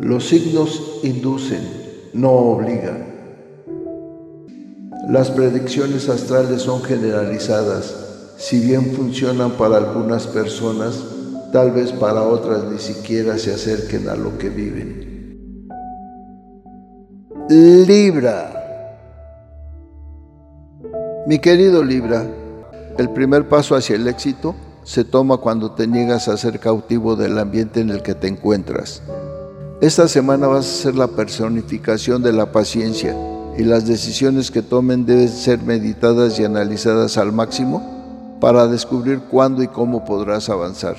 Los signos inducen, no obligan. Las predicciones astrales son generalizadas. Si bien funcionan para algunas personas, tal vez para otras ni siquiera se acerquen a lo que viven. Libra. Mi querido Libra, el primer paso hacia el éxito se toma cuando te niegas a ser cautivo del ambiente en el que te encuentras. Esta semana vas a ser la personificación de la paciencia y las decisiones que tomen deben ser meditadas y analizadas al máximo para descubrir cuándo y cómo podrás avanzar.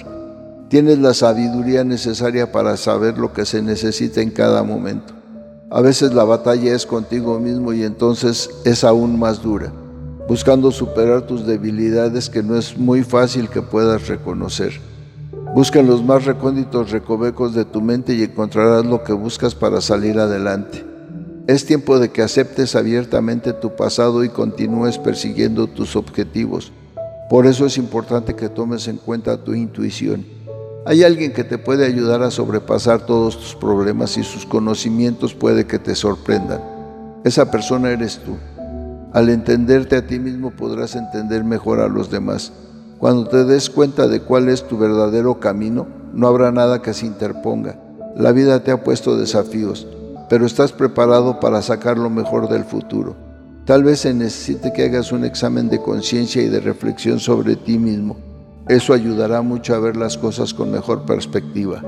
Tienes la sabiduría necesaria para saber lo que se necesita en cada momento. A veces la batalla es contigo mismo y entonces es aún más dura, buscando superar tus debilidades que no es muy fácil que puedas reconocer. Busca en los más recónditos recovecos de tu mente y encontrarás lo que buscas para salir adelante. Es tiempo de que aceptes abiertamente tu pasado y continúes persiguiendo tus objetivos. Por eso es importante que tomes en cuenta tu intuición. Hay alguien que te puede ayudar a sobrepasar todos tus problemas y sus conocimientos puede que te sorprendan. Esa persona eres tú. Al entenderte a ti mismo podrás entender mejor a los demás. Cuando te des cuenta de cuál es tu verdadero camino, no habrá nada que se interponga. La vida te ha puesto desafíos pero estás preparado para sacar lo mejor del futuro. Tal vez se necesite que hagas un examen de conciencia y de reflexión sobre ti mismo. Eso ayudará mucho a ver las cosas con mejor perspectiva.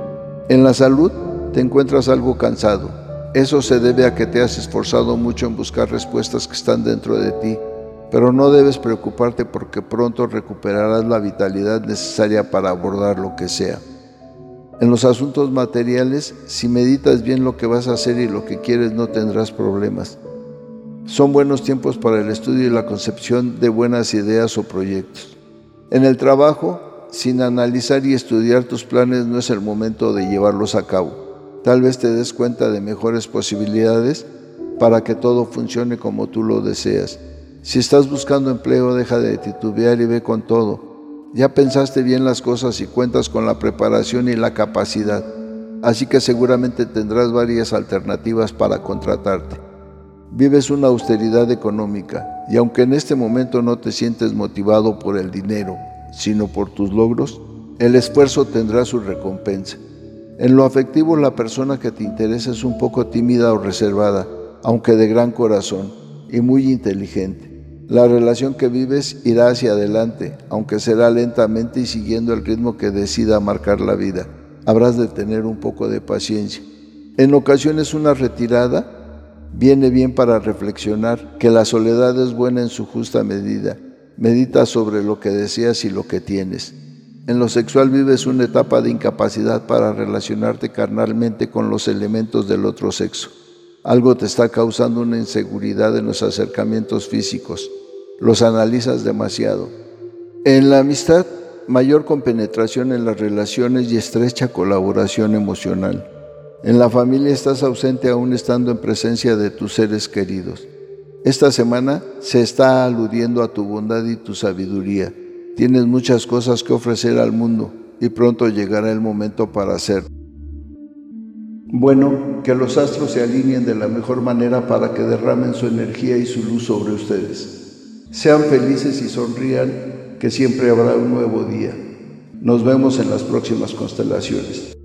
En la salud te encuentras algo cansado. Eso se debe a que te has esforzado mucho en buscar respuestas que están dentro de ti, pero no debes preocuparte porque pronto recuperarás la vitalidad necesaria para abordar lo que sea. En los asuntos materiales, si meditas bien lo que vas a hacer y lo que quieres, no tendrás problemas. Son buenos tiempos para el estudio y la concepción de buenas ideas o proyectos. En el trabajo, sin analizar y estudiar tus planes, no es el momento de llevarlos a cabo. Tal vez te des cuenta de mejores posibilidades para que todo funcione como tú lo deseas. Si estás buscando empleo, deja de titubear y ve con todo. Ya pensaste bien las cosas y cuentas con la preparación y la capacidad, así que seguramente tendrás varias alternativas para contratarte. Vives una austeridad económica y aunque en este momento no te sientes motivado por el dinero, sino por tus logros, el esfuerzo tendrá su recompensa. En lo afectivo la persona que te interesa es un poco tímida o reservada, aunque de gran corazón y muy inteligente. La relación que vives irá hacia adelante, aunque será lentamente y siguiendo el ritmo que decida marcar la vida. Habrás de tener un poco de paciencia. En ocasiones una retirada viene bien para reflexionar que la soledad es buena en su justa medida. Medita sobre lo que deseas y lo que tienes. En lo sexual vives una etapa de incapacidad para relacionarte carnalmente con los elementos del otro sexo. Algo te está causando una inseguridad en los acercamientos físicos los analizas demasiado. En la amistad, mayor compenetración en las relaciones y estrecha colaboración emocional. En la familia estás ausente aún estando en presencia de tus seres queridos. Esta semana se está aludiendo a tu bondad y tu sabiduría. Tienes muchas cosas que ofrecer al mundo y pronto llegará el momento para hacer. Bueno, que los astros se alineen de la mejor manera para que derramen su energía y su luz sobre ustedes. Sean felices y sonrían, que siempre habrá un nuevo día. Nos vemos en las próximas constelaciones.